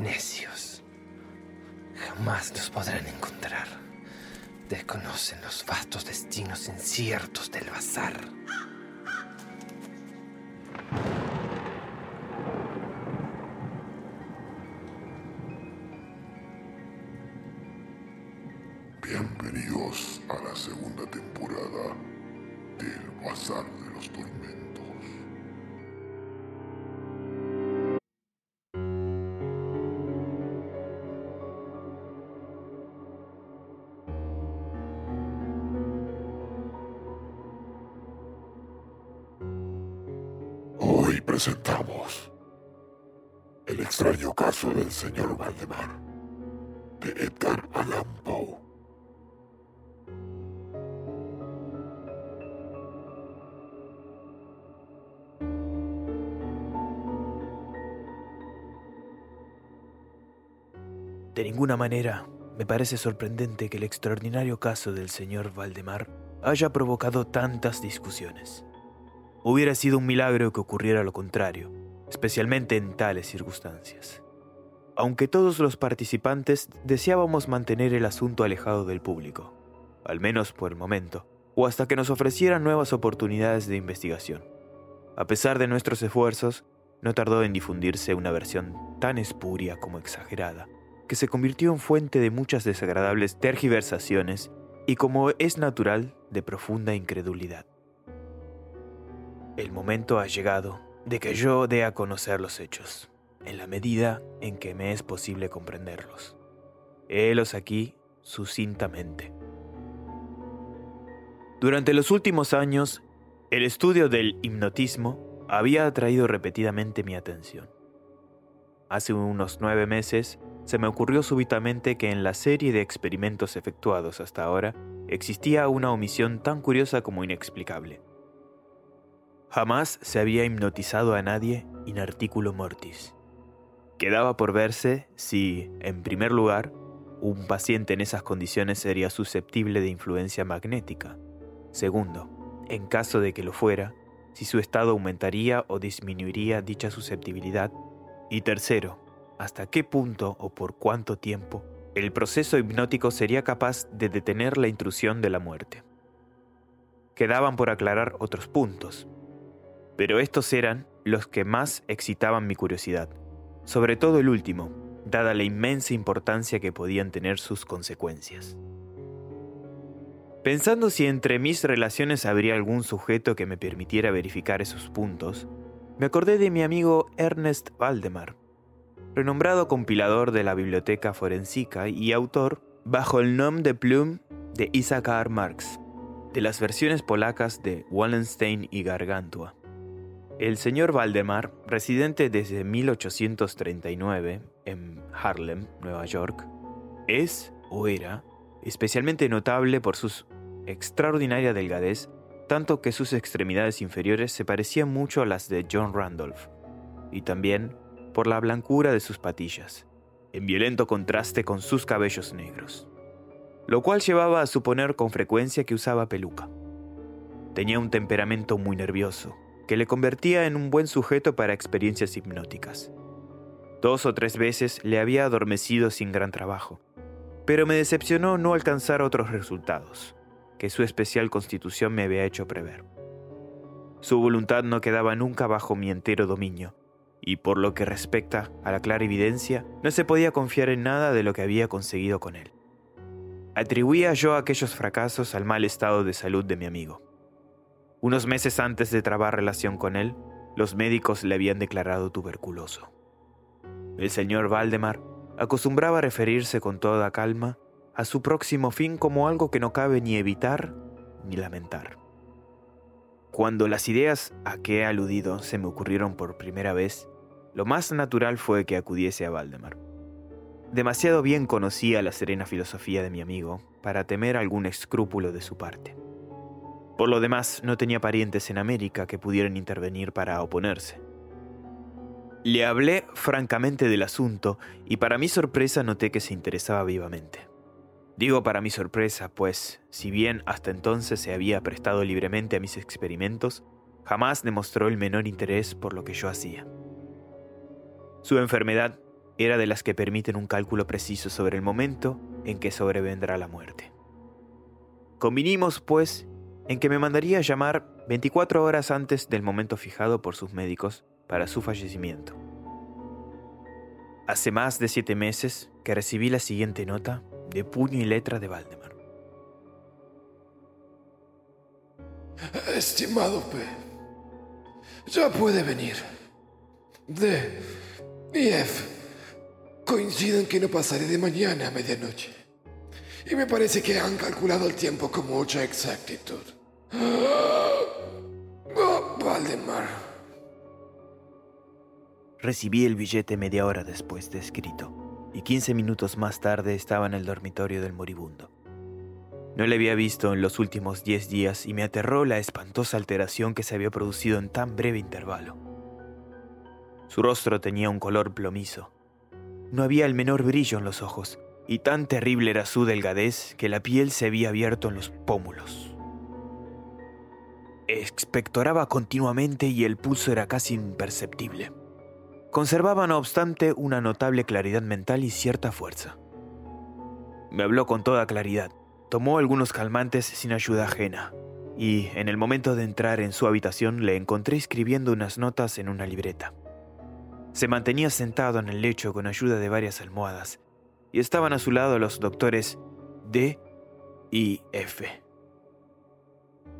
Necios. Jamás los podrán encontrar. Desconocen los vastos destinos inciertos del bazar. Señor Valdemar de Edgar Allan Poe. De ninguna manera me parece sorprendente que el extraordinario caso del señor Valdemar haya provocado tantas discusiones. Hubiera sido un milagro que ocurriera lo contrario, especialmente en tales circunstancias. Aunque todos los participantes deseábamos mantener el asunto alejado del público, al menos por el momento, o hasta que nos ofrecieran nuevas oportunidades de investigación. A pesar de nuestros esfuerzos, no tardó en difundirse una versión tan espuria como exagerada, que se convirtió en fuente de muchas desagradables tergiversaciones y, como es natural, de profunda incredulidad. El momento ha llegado de que yo dé a conocer los hechos, en la medida en que me es posible comprenderlos. Helos aquí sucintamente. Durante los últimos años, el estudio del hipnotismo había atraído repetidamente mi atención. Hace unos nueve meses se me ocurrió súbitamente que en la serie de experimentos efectuados hasta ahora existía una omisión tan curiosa como inexplicable. Jamás se había hipnotizado a nadie in articulo mortis. Quedaba por verse si, en primer lugar, un paciente en esas condiciones sería susceptible de influencia magnética. Segundo, en caso de que lo fuera, si su estado aumentaría o disminuiría dicha susceptibilidad. Y tercero, hasta qué punto o por cuánto tiempo el proceso hipnótico sería capaz de detener la intrusión de la muerte. Quedaban por aclarar otros puntos, pero estos eran los que más excitaban mi curiosidad, sobre todo el último, dada la inmensa importancia que podían tener sus consecuencias. Pensando si entre mis relaciones habría algún sujeto que me permitiera verificar esos puntos, me acordé de mi amigo Ernest Valdemar, renombrado compilador de la Biblioteca Forensica y autor, bajo el nom de plume de Isaac Marx, de las versiones polacas de Wallenstein y Gargantua. El señor Valdemar, residente desde 1839 en Harlem, Nueva York, es o era especialmente notable por su extraordinaria delgadez, tanto que sus extremidades inferiores se parecían mucho a las de John Randolph, y también por la blancura de sus patillas, en violento contraste con sus cabellos negros, lo cual llevaba a suponer con frecuencia que usaba peluca. Tenía un temperamento muy nervioso, que le convertía en un buen sujeto para experiencias hipnóticas. Dos o tres veces le había adormecido sin gran trabajo, pero me decepcionó no alcanzar otros resultados que su especial constitución me había hecho prever. Su voluntad no quedaba nunca bajo mi entero dominio, y por lo que respecta a la clara evidencia, no se podía confiar en nada de lo que había conseguido con él. Atribuía yo aquellos fracasos al mal estado de salud de mi amigo. Unos meses antes de trabar relación con él, los médicos le habían declarado tuberculoso. El señor Valdemar acostumbraba a referirse con toda calma a su próximo fin como algo que no cabe ni evitar ni lamentar. Cuando las ideas a que he aludido se me ocurrieron por primera vez, lo más natural fue que acudiese a Valdemar. Demasiado bien conocía la serena filosofía de mi amigo para temer algún escrúpulo de su parte. Por lo demás, no tenía parientes en América que pudieran intervenir para oponerse. Le hablé francamente del asunto y para mi sorpresa noté que se interesaba vivamente. Digo para mi sorpresa, pues, si bien hasta entonces se había prestado libremente a mis experimentos, jamás demostró el menor interés por lo que yo hacía. Su enfermedad era de las que permiten un cálculo preciso sobre el momento en que sobrevendrá la muerte. Convinimos, pues, en que me mandaría llamar 24 horas antes del momento fijado por sus médicos para su fallecimiento. Hace más de siete meses que recibí la siguiente nota de puño y letra de Valdemar. Estimado P, ya puede venir. D y F coinciden que no pasaré de mañana a medianoche. Y me parece que han calculado el tiempo con mucha exactitud. Valdemar. Recibí el billete media hora después de escrito y 15 minutos más tarde estaba en el dormitorio del moribundo. No le había visto en los últimos 10 días y me aterró la espantosa alteración que se había producido en tan breve intervalo. Su rostro tenía un color plomizo. No había el menor brillo en los ojos, y tan terrible era su delgadez que la piel se había abierto en los pómulos. Expectoraba continuamente y el pulso era casi imperceptible. Conservaba, no obstante, una notable claridad mental y cierta fuerza. Me habló con toda claridad, tomó algunos calmantes sin ayuda ajena, y en el momento de entrar en su habitación le encontré escribiendo unas notas en una libreta. Se mantenía sentado en el lecho con ayuda de varias almohadas, y estaban a su lado los doctores D y F.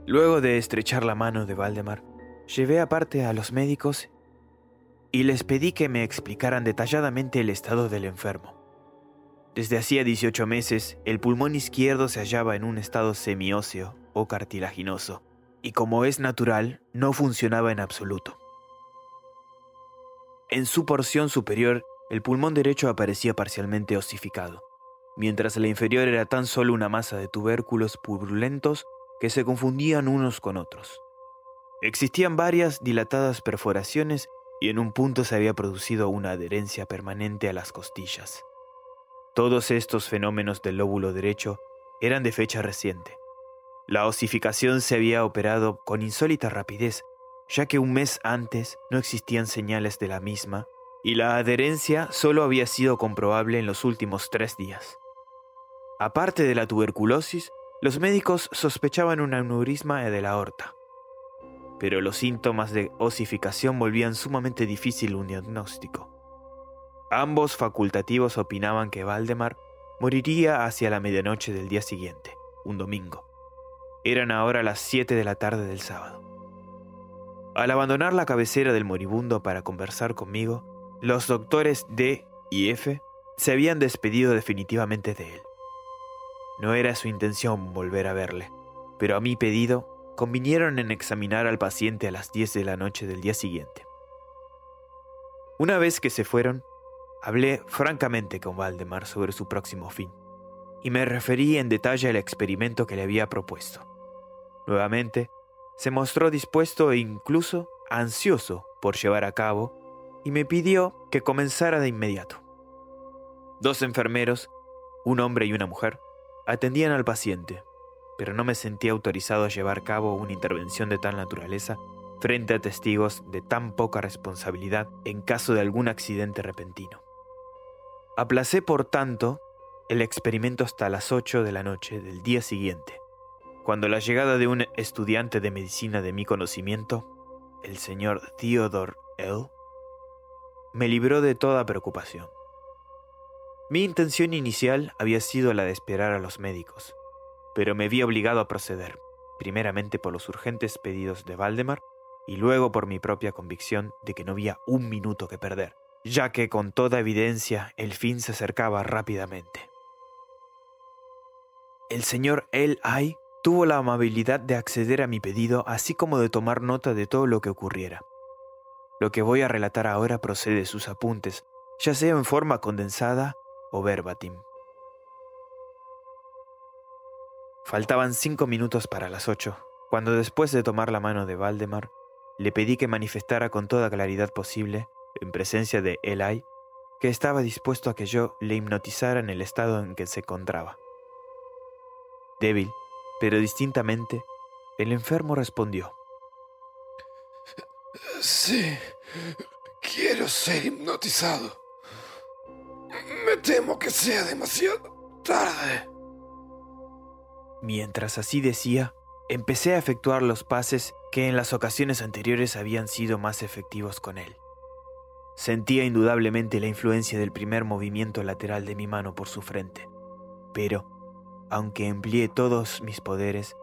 Luego de estrechar la mano de Valdemar, llevé aparte a los médicos y les pedí que me explicaran detalladamente el estado del enfermo. Desde hacía 18 meses, el pulmón izquierdo se hallaba en un estado semióseo o cartilaginoso, y como es natural, no funcionaba en absoluto. En su porción superior, el pulmón derecho aparecía parcialmente osificado, mientras la inferior era tan solo una masa de tubérculos purulentos que se confundían unos con otros. Existían varias dilatadas perforaciones y en un punto se había producido una adherencia permanente a las costillas. Todos estos fenómenos del lóbulo derecho eran de fecha reciente. La osificación se había operado con insólita rapidez, ya que un mes antes no existían señales de la misma y la adherencia solo había sido comprobable en los últimos tres días. Aparte de la tuberculosis, los médicos sospechaban un aneurisma de la aorta pero los síntomas de osificación volvían sumamente difícil un diagnóstico. Ambos facultativos opinaban que Valdemar moriría hacia la medianoche del día siguiente, un domingo. Eran ahora las 7 de la tarde del sábado. Al abandonar la cabecera del moribundo para conversar conmigo, los doctores D y F se habían despedido definitivamente de él. No era su intención volver a verle, pero a mi pedido convinieron en examinar al paciente a las 10 de la noche del día siguiente. Una vez que se fueron, hablé francamente con Valdemar sobre su próximo fin, y me referí en detalle al experimento que le había propuesto. Nuevamente, se mostró dispuesto e incluso ansioso por llevar a cabo, y me pidió que comenzara de inmediato. Dos enfermeros, un hombre y una mujer, atendían al paciente, pero no me sentía autorizado a llevar a cabo una intervención de tal naturaleza frente a testigos de tan poca responsabilidad en caso de algún accidente repentino. Aplacé, por tanto, el experimento hasta las 8 de la noche del día siguiente, cuando la llegada de un estudiante de medicina de mi conocimiento, el señor Theodore L., me libró de toda preocupación. Mi intención inicial había sido la de esperar a los médicos, pero me vi obligado a proceder, primeramente por los urgentes pedidos de Valdemar y luego por mi propia convicción de que no había un minuto que perder, ya que con toda evidencia el fin se acercaba rápidamente. El señor El Ay tuvo la amabilidad de acceder a mi pedido así como de tomar nota de todo lo que ocurriera. Lo que voy a relatar ahora procede de sus apuntes, ya sea en forma condensada o verbatim. Faltaban cinco minutos para las ocho, cuando después de tomar la mano de Valdemar, le pedí que manifestara con toda claridad posible, en presencia de Eli, que estaba dispuesto a que yo le hipnotizara en el estado en que se encontraba. Débil, pero distintamente, el enfermo respondió. Sí, quiero ser hipnotizado. Temo que sea demasiado tarde. Mientras así decía, empecé a efectuar los pases que en las ocasiones anteriores habían sido más efectivos con él. Sentía indudablemente la influencia del primer movimiento lateral de mi mano por su frente, pero, aunque empleé todos mis poderes,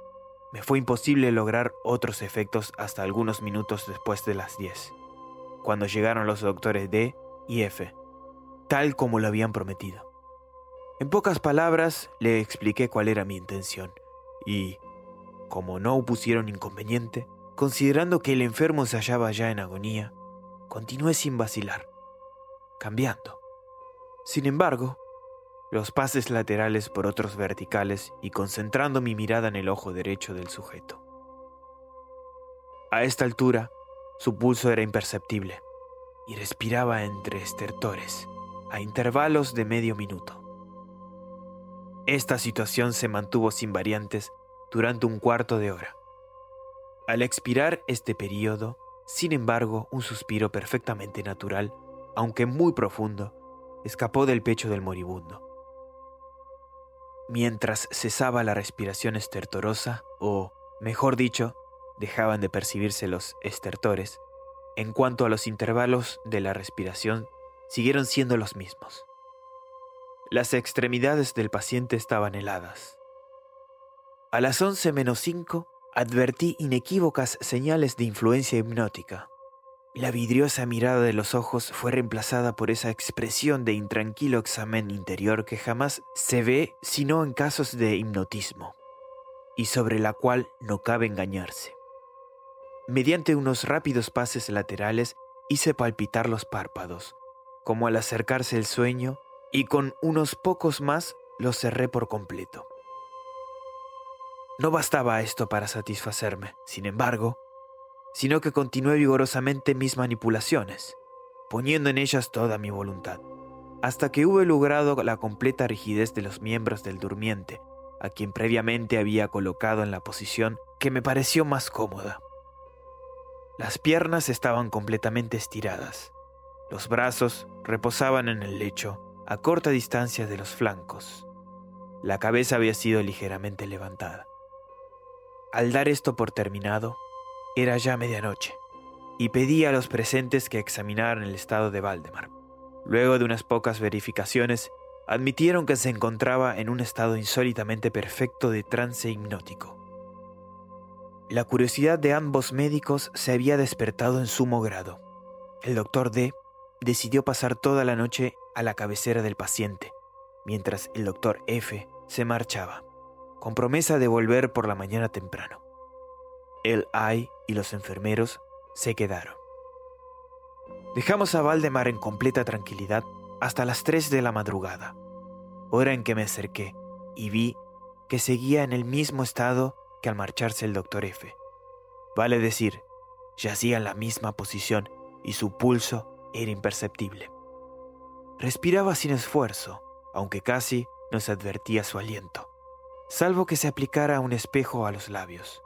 me fue imposible lograr otros efectos hasta algunos minutos después de las 10, cuando llegaron los doctores D y F, tal como lo habían prometido. En pocas palabras le expliqué cuál era mi intención y, como no opusieron inconveniente, considerando que el enfermo se hallaba ya en agonía, continué sin vacilar, cambiando. Sin embargo, los pases laterales por otros verticales y concentrando mi mirada en el ojo derecho del sujeto. A esta altura, su pulso era imperceptible y respiraba entre estertores, a intervalos de medio minuto. Esta situación se mantuvo sin variantes durante un cuarto de hora. Al expirar este periodo, sin embargo, un suspiro perfectamente natural, aunque muy profundo, escapó del pecho del moribundo. Mientras cesaba la respiración estertorosa, o, mejor dicho, dejaban de percibirse los estertores, en cuanto a los intervalos de la respiración, siguieron siendo los mismos. Las extremidades del paciente estaban heladas. A las 11 menos 5 advertí inequívocas señales de influencia hipnótica. La vidriosa mirada de los ojos fue reemplazada por esa expresión de intranquilo examen interior que jamás se ve sino en casos de hipnotismo, y sobre la cual no cabe engañarse. Mediante unos rápidos pases laterales hice palpitar los párpados, como al acercarse el sueño, y con unos pocos más los cerré por completo. No bastaba esto para satisfacerme, sin embargo, sino que continué vigorosamente mis manipulaciones, poniendo en ellas toda mi voluntad, hasta que hube logrado la completa rigidez de los miembros del durmiente, a quien previamente había colocado en la posición que me pareció más cómoda. Las piernas estaban completamente estiradas, los brazos reposaban en el lecho a corta distancia de los flancos. La cabeza había sido ligeramente levantada. Al dar esto por terminado, era ya medianoche, y pedí a los presentes que examinaran el estado de Valdemar. Luego de unas pocas verificaciones, admitieron que se encontraba en un estado insólitamente perfecto de trance hipnótico. La curiosidad de ambos médicos se había despertado en sumo grado. El doctor D decidió pasar toda la noche a la cabecera del paciente, mientras el doctor F se marchaba con promesa de volver por la mañana temprano. El Ay y los enfermeros se quedaron. Dejamos a Valdemar en completa tranquilidad hasta las 3 de la madrugada, hora en que me acerqué y vi que seguía en el mismo estado que al marcharse el doctor F. Vale decir, yacía en la misma posición y su pulso era imperceptible. Respiraba sin esfuerzo, aunque casi no se advertía su aliento salvo que se aplicara un espejo a los labios.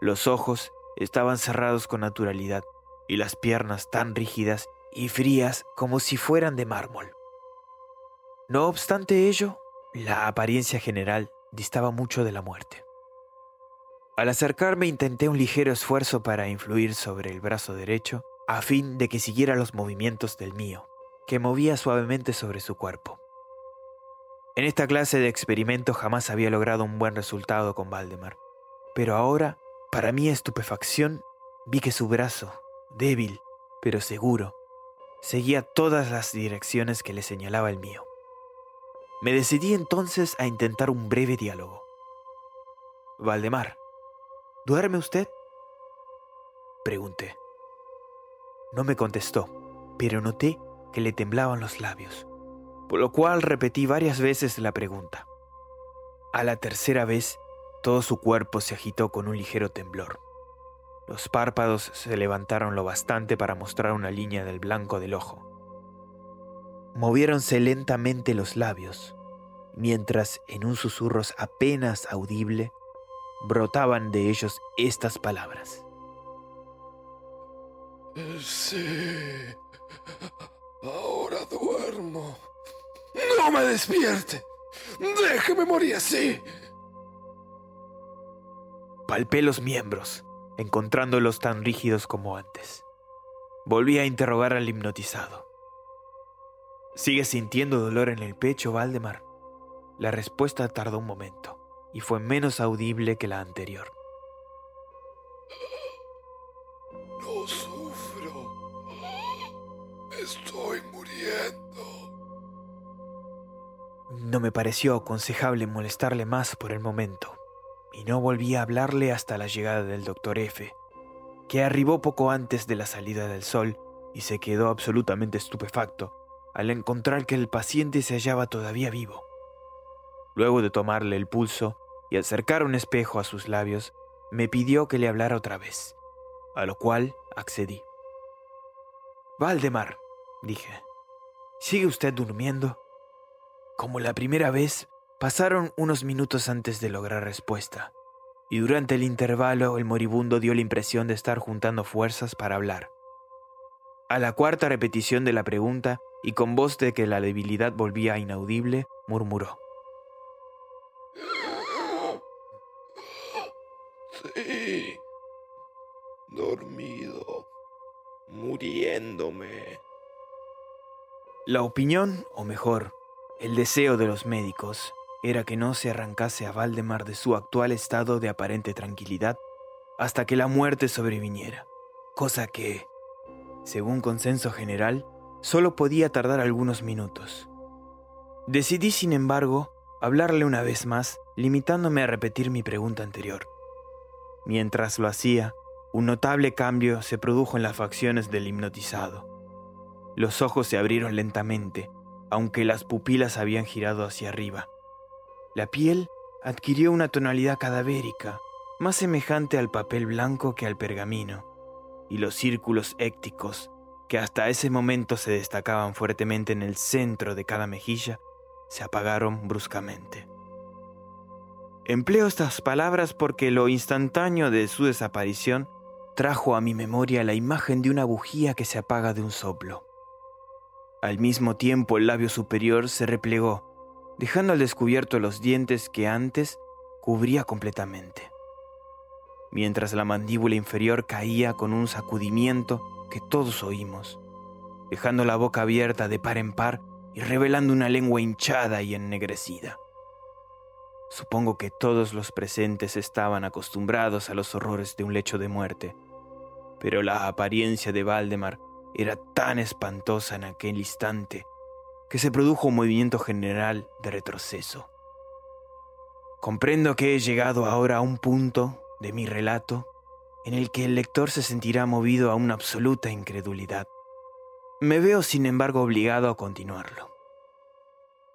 Los ojos estaban cerrados con naturalidad y las piernas tan rígidas y frías como si fueran de mármol. No obstante ello, la apariencia general distaba mucho de la muerte. Al acercarme intenté un ligero esfuerzo para influir sobre el brazo derecho a fin de que siguiera los movimientos del mío, que movía suavemente sobre su cuerpo. En esta clase de experimento jamás había logrado un buen resultado con Valdemar. Pero ahora, para mi estupefacción, vi que su brazo, débil, pero seguro, seguía todas las direcciones que le señalaba el mío. Me decidí entonces a intentar un breve diálogo. Valdemar, ¿duerme usted? Pregunté. No me contestó, pero noté que le temblaban los labios, por lo cual repetí varias veces la pregunta. A la tercera vez, todo su cuerpo se agitó con un ligero temblor. Los párpados se levantaron lo bastante para mostrar una línea del blanco del ojo. Moviéronse lentamente los labios, mientras en un susurro apenas audible brotaban de ellos estas palabras. Sí. Ahora duermo. No me despierte. Déjeme morir así. Palpé los miembros, encontrándolos tan rígidos como antes. Volví a interrogar al hipnotizado. ¿Sigues sintiendo dolor en el pecho, Valdemar? La respuesta tardó un momento y fue menos audible que la anterior. Estoy muriendo. No me pareció aconsejable molestarle más por el momento, y no volví a hablarle hasta la llegada del doctor F, que arribó poco antes de la salida del sol y se quedó absolutamente estupefacto al encontrar que el paciente se hallaba todavía vivo. Luego de tomarle el pulso y acercar un espejo a sus labios, me pidió que le hablara otra vez, a lo cual accedí. Valdemar, dije, ¿sigue usted durmiendo? Como la primera vez, pasaron unos minutos antes de lograr respuesta, y durante el intervalo el moribundo dio la impresión de estar juntando fuerzas para hablar. A la cuarta repetición de la pregunta, y con voz de que la debilidad volvía inaudible, murmuró. Sí. Dormido. Muriéndome. La opinión, o mejor, el deseo de los médicos, era que no se arrancase a Valdemar de su actual estado de aparente tranquilidad hasta que la muerte sobreviniera, cosa que, según consenso general, solo podía tardar algunos minutos. Decidí, sin embargo, hablarle una vez más, limitándome a repetir mi pregunta anterior. Mientras lo hacía, un notable cambio se produjo en las facciones del hipnotizado. Los ojos se abrieron lentamente, aunque las pupilas habían girado hacia arriba. La piel adquirió una tonalidad cadavérica, más semejante al papel blanco que al pergamino, y los círculos écticos, que hasta ese momento se destacaban fuertemente en el centro de cada mejilla, se apagaron bruscamente. Empleo estas palabras porque lo instantáneo de su desaparición trajo a mi memoria la imagen de una bujía que se apaga de un soplo. Al mismo tiempo el labio superior se replegó, dejando al descubierto los dientes que antes cubría completamente, mientras la mandíbula inferior caía con un sacudimiento que todos oímos, dejando la boca abierta de par en par y revelando una lengua hinchada y ennegrecida. Supongo que todos los presentes estaban acostumbrados a los horrores de un lecho de muerte, pero la apariencia de Valdemar era tan espantosa en aquel instante que se produjo un movimiento general de retroceso. Comprendo que he llegado ahora a un punto de mi relato en el que el lector se sentirá movido a una absoluta incredulidad. Me veo, sin embargo, obligado a continuarlo.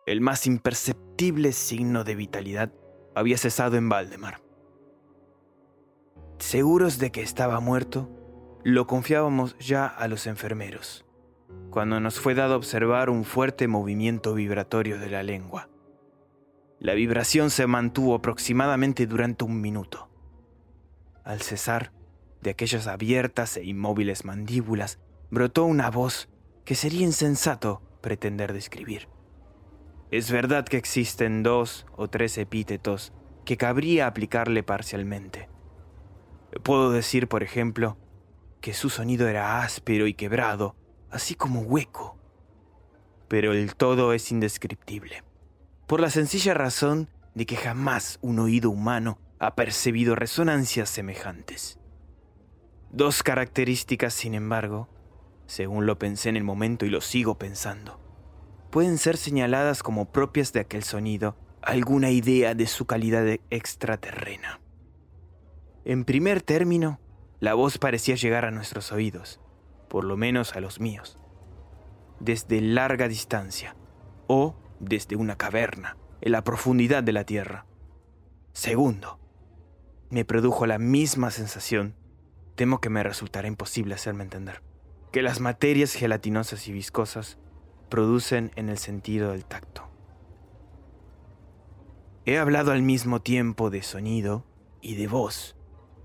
El más imperceptible signo de vitalidad había cesado en Valdemar. Seguros de que estaba muerto, lo confiábamos ya a los enfermeros, cuando nos fue dado observar un fuerte movimiento vibratorio de la lengua. La vibración se mantuvo aproximadamente durante un minuto. Al cesar, de aquellas abiertas e inmóviles mandíbulas brotó una voz que sería insensato pretender describir. Es verdad que existen dos o tres epítetos que cabría aplicarle parcialmente. Puedo decir, por ejemplo, que su sonido era áspero y quebrado, así como hueco. Pero el todo es indescriptible, por la sencilla razón de que jamás un oído humano ha percibido resonancias semejantes. Dos características, sin embargo, según lo pensé en el momento y lo sigo pensando, pueden ser señaladas como propias de aquel sonido alguna idea de su calidad extraterrena. En primer término, la voz parecía llegar a nuestros oídos, por lo menos a los míos, desde larga distancia o desde una caverna en la profundidad de la Tierra. Segundo, me produjo la misma sensación, temo que me resultará imposible hacerme entender, que las materias gelatinosas y viscosas producen en el sentido del tacto. He hablado al mismo tiempo de sonido y de voz.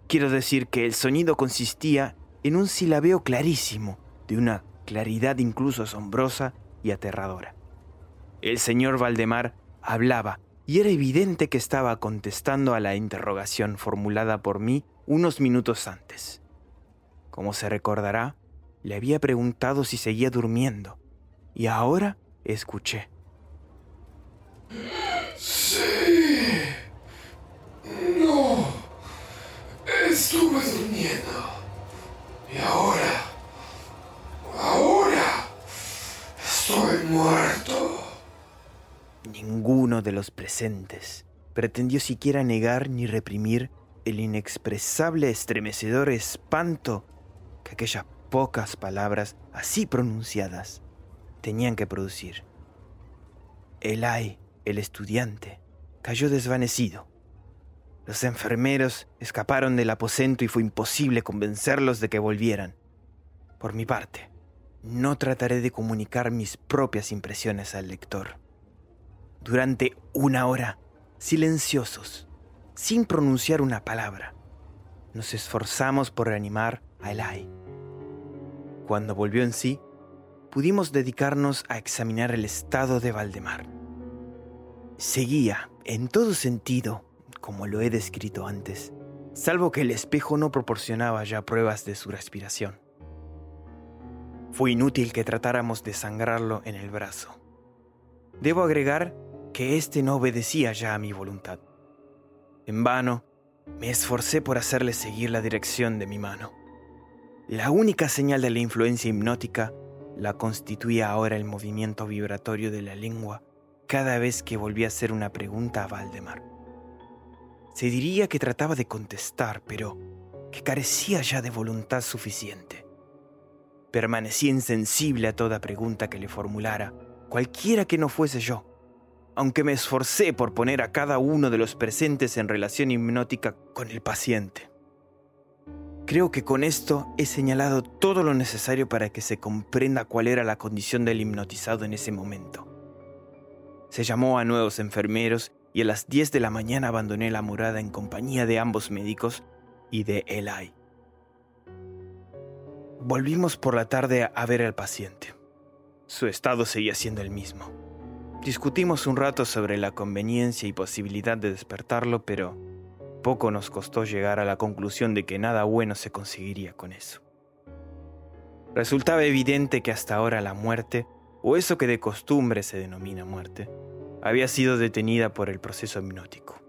Quiero decir que el sonido consistía en un silabeo clarísimo, de una claridad incluso asombrosa y aterradora. El señor Valdemar hablaba y era evidente que estaba contestando a la interrogación formulada por mí unos minutos antes. Como se recordará, le había preguntado si seguía durmiendo y ahora escuché. Sí. No. Estuve durmiendo. Y ahora... Ahora... Estoy muerto. Ninguno de los presentes pretendió siquiera negar ni reprimir el inexpresable estremecedor espanto que aquellas pocas palabras así pronunciadas tenían que producir. Elai, el estudiante, cayó desvanecido. Los enfermeros escaparon del aposento y fue imposible convencerlos de que volvieran. Por mi parte, no trataré de comunicar mis propias impresiones al lector. Durante una hora, silenciosos, sin pronunciar una palabra, nos esforzamos por reanimar a Elai. Cuando volvió en sí, pudimos dedicarnos a examinar el estado de Valdemar. Seguía, en todo sentido, como lo he descrito antes, salvo que el espejo no proporcionaba ya pruebas de su respiración. Fue inútil que tratáramos de sangrarlo en el brazo. Debo agregar que éste no obedecía ya a mi voluntad. En vano, me esforcé por hacerle seguir la dirección de mi mano. La única señal de la influencia hipnótica la constituía ahora el movimiento vibratorio de la lengua cada vez que volvía a hacer una pregunta a Valdemar. Se diría que trataba de contestar, pero que carecía ya de voluntad suficiente. Permanecía insensible a toda pregunta que le formulara, cualquiera que no fuese yo, aunque me esforcé por poner a cada uno de los presentes en relación hipnótica con el paciente. Creo que con esto he señalado todo lo necesario para que se comprenda cuál era la condición del hipnotizado en ese momento. Se llamó a nuevos enfermeros y a las 10 de la mañana abandoné la morada en compañía de ambos médicos y de Eli. Volvimos por la tarde a ver al paciente. Su estado seguía siendo el mismo. Discutimos un rato sobre la conveniencia y posibilidad de despertarlo, pero poco nos costó llegar a la conclusión de que nada bueno se conseguiría con eso. Resultaba evidente que hasta ahora la muerte, o eso que de costumbre se denomina muerte, había sido detenida por el proceso hipnótico.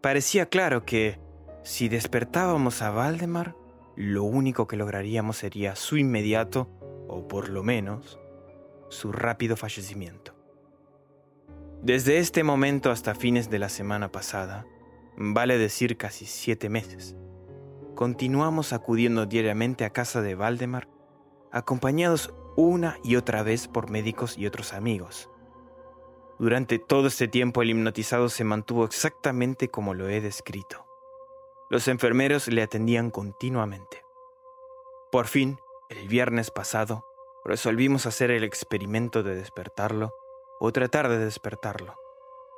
Parecía claro que, si despertábamos a Valdemar, lo único que lograríamos sería su inmediato, o por lo menos, su rápido fallecimiento. Desde este momento hasta fines de la semana pasada, vale decir casi siete meses. Continuamos acudiendo diariamente a casa de Valdemar, acompañados una y otra vez por médicos y otros amigos. Durante todo este tiempo el hipnotizado se mantuvo exactamente como lo he descrito. Los enfermeros le atendían continuamente. Por fin, el viernes pasado, resolvimos hacer el experimento de despertarlo o tratar de despertarlo.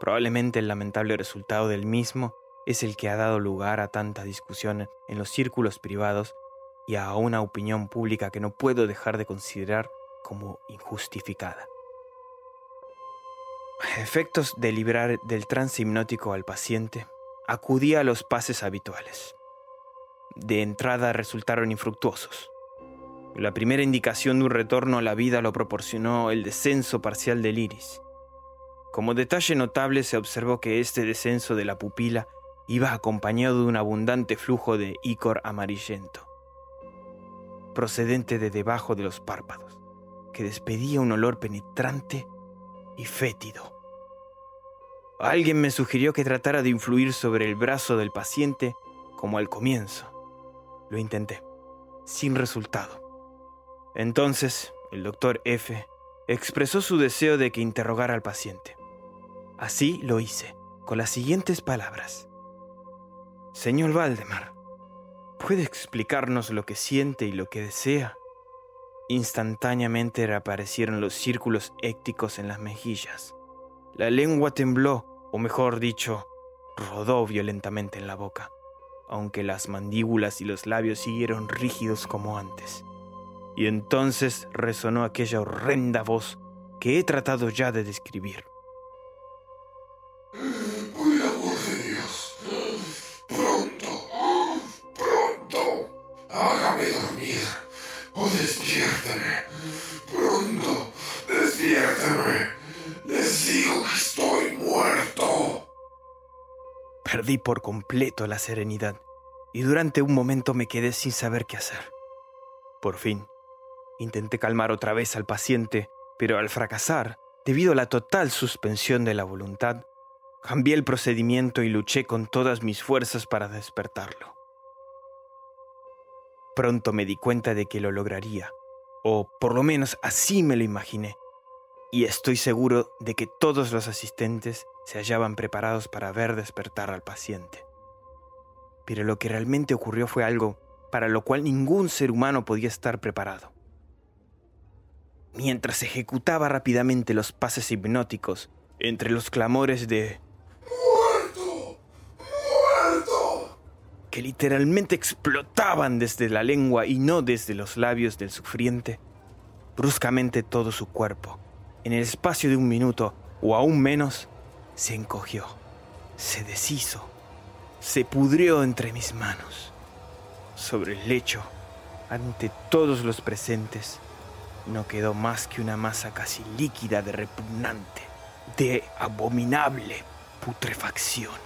Probablemente el lamentable resultado del mismo es el que ha dado lugar a tanta discusión en los círculos privados y a una opinión pública que no puedo dejar de considerar como injustificada. Efectos de librar del trance hipnótico al paciente, acudí a los pases habituales. De entrada resultaron infructuosos. La primera indicación de un retorno a la vida lo proporcionó el descenso parcial del iris. Como detalle notable se observó que este descenso de la pupila iba acompañado de un abundante flujo de ícor amarillento, procedente de debajo de los párpados, que despedía un olor penetrante y fétido. Alguien me sugirió que tratara de influir sobre el brazo del paciente como al comienzo. Lo intenté, sin resultado. Entonces, el doctor F expresó su deseo de que interrogara al paciente. Así lo hice, con las siguientes palabras. Señor Valdemar, ¿puede explicarnos lo que siente y lo que desea? Instantáneamente reaparecieron los círculos écticos en las mejillas. La lengua tembló, o mejor dicho, rodó violentamente en la boca, aunque las mandíbulas y los labios siguieron rígidos como antes. Y entonces resonó aquella horrenda voz que he tratado ya de describir. O despiértame. Pronto, despiértame. Les digo que estoy muerto. Perdí por completo la serenidad y durante un momento me quedé sin saber qué hacer. Por fin, intenté calmar otra vez al paciente, pero al fracasar, debido a la total suspensión de la voluntad, cambié el procedimiento y luché con todas mis fuerzas para despertarlo. Pronto me di cuenta de que lo lograría, o por lo menos así me lo imaginé, y estoy seguro de que todos los asistentes se hallaban preparados para ver despertar al paciente. Pero lo que realmente ocurrió fue algo para lo cual ningún ser humano podía estar preparado. Mientras ejecutaba rápidamente los pases hipnóticos, entre los clamores de ¡Muerto! ¡Muerto! Que literalmente explotaban desde la lengua y no desde los labios del sufriente, bruscamente todo su cuerpo, en el espacio de un minuto o aún menos, se encogió, se deshizo, se pudrió entre mis manos. Sobre el lecho, ante todos los presentes, no quedó más que una masa casi líquida de repugnante, de abominable putrefacción.